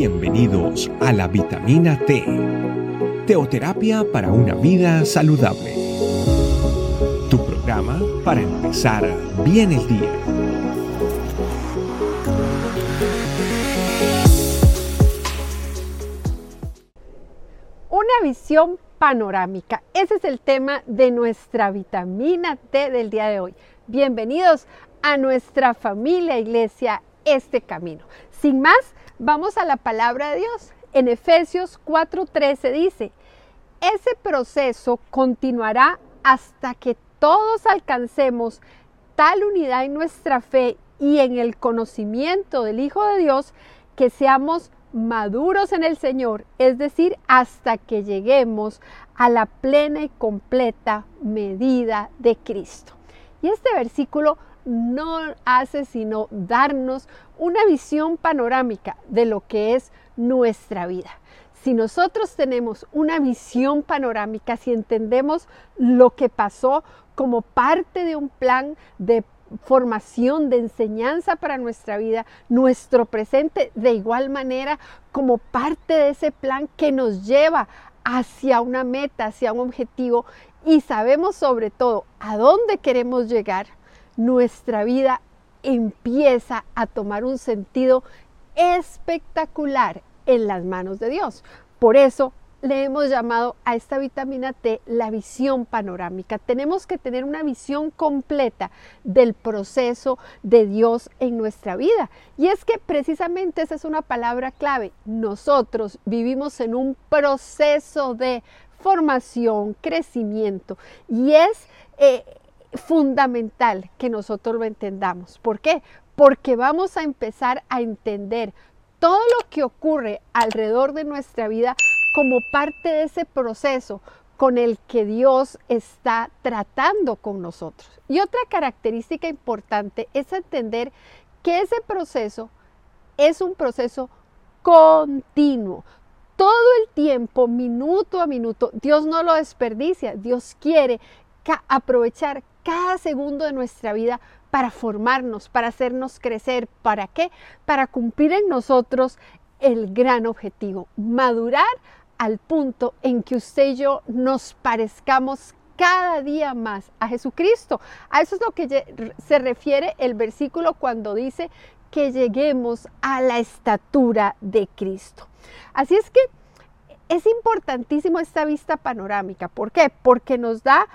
Bienvenidos a la vitamina T, teoterapia para una vida saludable. Tu programa para empezar bien el día. Una visión panorámica. Ese es el tema de nuestra vitamina T del día de hoy. Bienvenidos a nuestra familia iglesia Este Camino. Sin más, Vamos a la palabra de Dios. En Efesios 4:13 dice, ese proceso continuará hasta que todos alcancemos tal unidad en nuestra fe y en el conocimiento del Hijo de Dios que seamos maduros en el Señor, es decir, hasta que lleguemos a la plena y completa medida de Cristo. Y este versículo no hace sino darnos una visión panorámica de lo que es nuestra vida. Si nosotros tenemos una visión panorámica, si entendemos lo que pasó como parte de un plan de formación, de enseñanza para nuestra vida, nuestro presente, de igual manera como parte de ese plan que nos lleva hacia una meta, hacia un objetivo y sabemos sobre todo a dónde queremos llegar, nuestra vida empieza a tomar un sentido espectacular en las manos de Dios. Por eso le hemos llamado a esta vitamina T la visión panorámica. Tenemos que tener una visión completa del proceso de Dios en nuestra vida. Y es que precisamente esa es una palabra clave. Nosotros vivimos en un proceso de formación, crecimiento. Y es eh, fundamental que nosotros lo entendamos. ¿Por qué? Porque vamos a empezar a entender todo lo que ocurre alrededor de nuestra vida como parte de ese proceso con el que Dios está tratando con nosotros. Y otra característica importante es entender que ese proceso es un proceso continuo. Todo el tiempo, minuto a minuto, Dios no lo desperdicia. Dios quiere aprovechar cada segundo de nuestra vida para formarnos, para hacernos crecer. ¿Para qué? Para cumplir en nosotros el gran objetivo, madurar al punto en que usted y yo nos parezcamos cada día más a Jesucristo. A eso es lo que se refiere el versículo cuando dice que lleguemos a la estatura de Cristo. Así es que es importantísimo esta vista panorámica. ¿Por qué? Porque nos da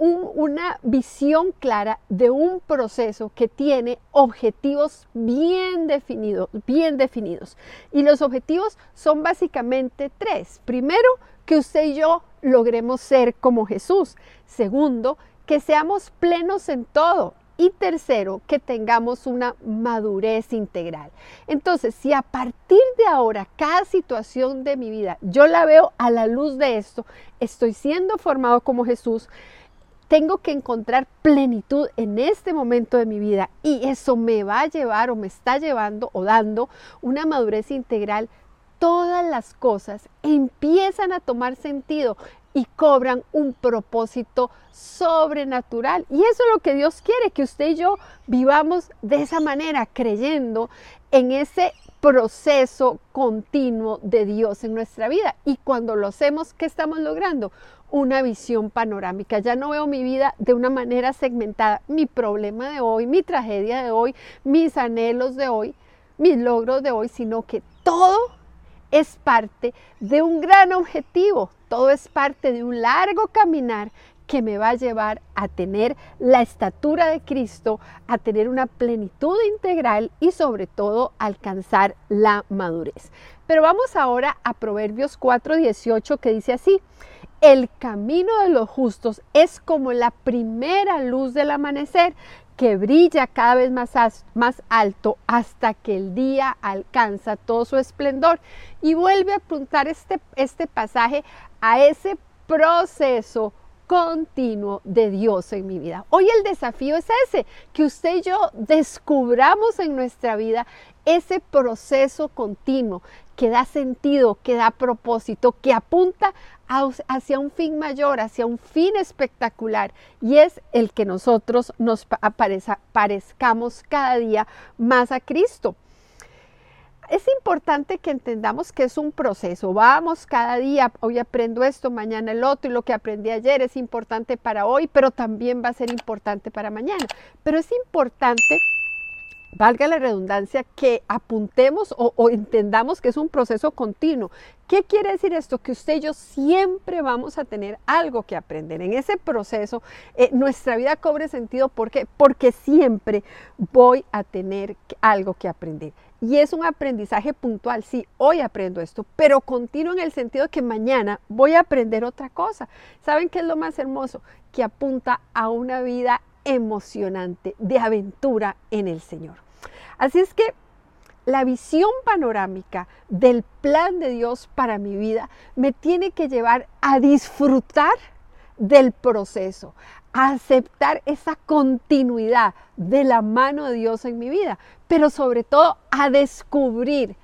una visión clara de un proceso que tiene objetivos bien definidos, bien definidos. Y los objetivos son básicamente tres. Primero, que usted y yo logremos ser como Jesús. Segundo, que seamos plenos en todo. Y tercero, que tengamos una madurez integral. Entonces, si a partir de ahora cada situación de mi vida yo la veo a la luz de esto, estoy siendo formado como Jesús, tengo que encontrar plenitud en este momento de mi vida y eso me va a llevar o me está llevando o dando una madurez integral. Todas las cosas empiezan a tomar sentido y cobran un propósito sobrenatural. Y eso es lo que Dios quiere, que usted y yo vivamos de esa manera, creyendo en ese proceso continuo de Dios en nuestra vida. Y cuando lo hacemos, ¿qué estamos logrando? una visión panorámica. Ya no veo mi vida de una manera segmentada. Mi problema de hoy, mi tragedia de hoy, mis anhelos de hoy, mis logros de hoy, sino que todo es parte de un gran objetivo. Todo es parte de un largo caminar que me va a llevar a tener la estatura de Cristo, a tener una plenitud integral y sobre todo alcanzar la madurez. Pero vamos ahora a Proverbios 4:18 que dice así, el camino de los justos es como la primera luz del amanecer que brilla cada vez más, más alto hasta que el día alcanza todo su esplendor. Y vuelve a apuntar este, este pasaje a ese proceso continuo de Dios en mi vida. Hoy el desafío es ese, que usted y yo descubramos en nuestra vida ese proceso continuo que da sentido, que da propósito, que apunta hacia un fin mayor, hacia un fin espectacular, y es el que nosotros nos parezcamos cada día más a Cristo. es importante que entendamos que es un proceso. Vamos cada día, hoy aprendo esto, mañana el otro, y lo que aprendí ayer es importante para hoy, pero también va a ser importante para mañana. Pero es importante valga la redundancia, que apuntemos o, entendamos que es un proceso continuo. ¿Qué quiere decir esto? Que usted y yo siempre vamos a tener algo que aprender. En ese proceso, eh, nuestra vida cobre sentido. ¿Por qué? Porque siempre voy a tener algo que aprender. Y es un aprendizaje puntual. Sí, hoy aprendo esto, pero continuo en el sentido de que mañana voy a aprender otra cosa. ¿Saben qué es lo más hermoso? Que apunta a una vida emocionante de aventura en el Señor. Así es que la visión panorámica del plan de Dios para mi vida me tiene que llevar a disfrutar del proceso, a aceptar esa continuidad de la mano de Dios en mi vida, pero sobre todo a descubrir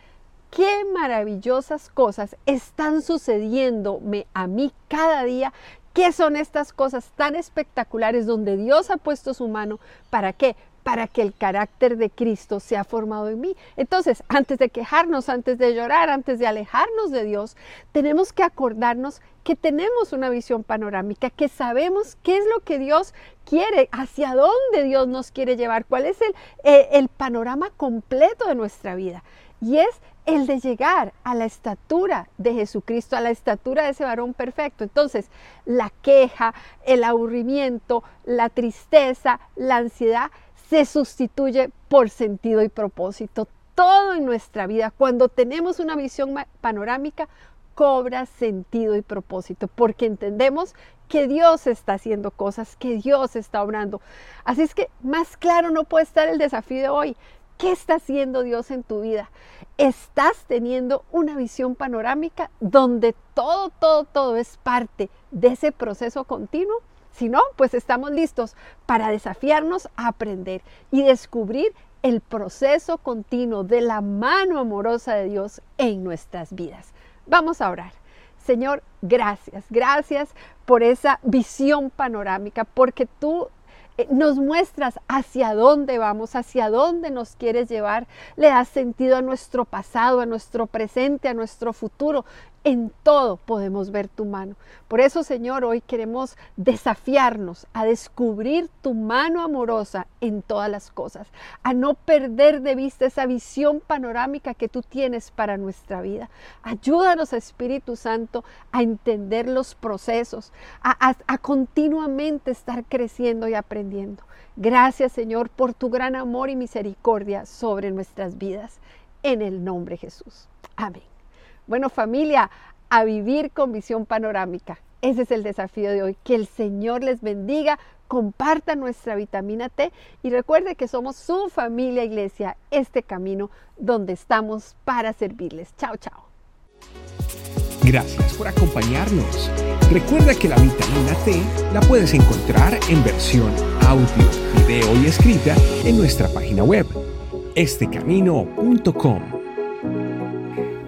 qué maravillosas cosas están sucediéndome a mí cada día ¿Qué son estas cosas tan espectaculares donde Dios ha puesto su mano? ¿Para qué? Para que el carácter de Cristo sea formado en mí. Entonces, antes de quejarnos, antes de llorar, antes de alejarnos de Dios, tenemos que acordarnos que tenemos una visión panorámica, que sabemos qué es lo que Dios quiere, hacia dónde Dios nos quiere llevar, cuál es el, eh, el panorama completo de nuestra vida. Y es el de llegar a la estatura de Jesucristo, a la estatura de ese varón perfecto. Entonces, la queja, el aburrimiento, la tristeza, la ansiedad se sustituye por sentido y propósito. Todo en nuestra vida, cuando tenemos una visión panorámica, cobra sentido y propósito, porque entendemos que Dios está haciendo cosas, que Dios está obrando. Así es que más claro no puede estar el desafío de hoy. ¿Qué está haciendo Dios en tu vida? ¿Estás teniendo una visión panorámica donde todo, todo, todo es parte de ese proceso continuo? Si no, pues estamos listos para desafiarnos a aprender y descubrir el proceso continuo de la mano amorosa de Dios en nuestras vidas. Vamos a orar. Señor, gracias, gracias por esa visión panorámica, porque tú nos muestras hacia dónde vamos, hacia dónde nos quieres llevar, le das sentido a nuestro pasado, a nuestro presente, a nuestro futuro en todo podemos ver tu mano. Por eso, Señor, hoy queremos desafiarnos a descubrir tu mano amorosa en todas las cosas, a no perder de vista esa visión panorámica que tú tienes para nuestra vida. Ayúdanos, Espíritu Santo, a entender los procesos, a, a continuamente estar creciendo y aprendiendo. Gracias, Señor, por tu gran amor y misericordia sobre nuestras vidas. En el nombre de Jesús. Amén. Bueno, familia, a vivir con visión panorámica. Ese es el desafío de hoy. Que el Señor les bendiga, comparta nuestra vitamina T y recuerde que somos su familia iglesia, este camino donde estamos para servirles. Chao, chao. Gracias por acompañarnos. Recuerda que la vitamina T la puedes encontrar en versión audio, video y escrita en nuestra página web, estecamino.com.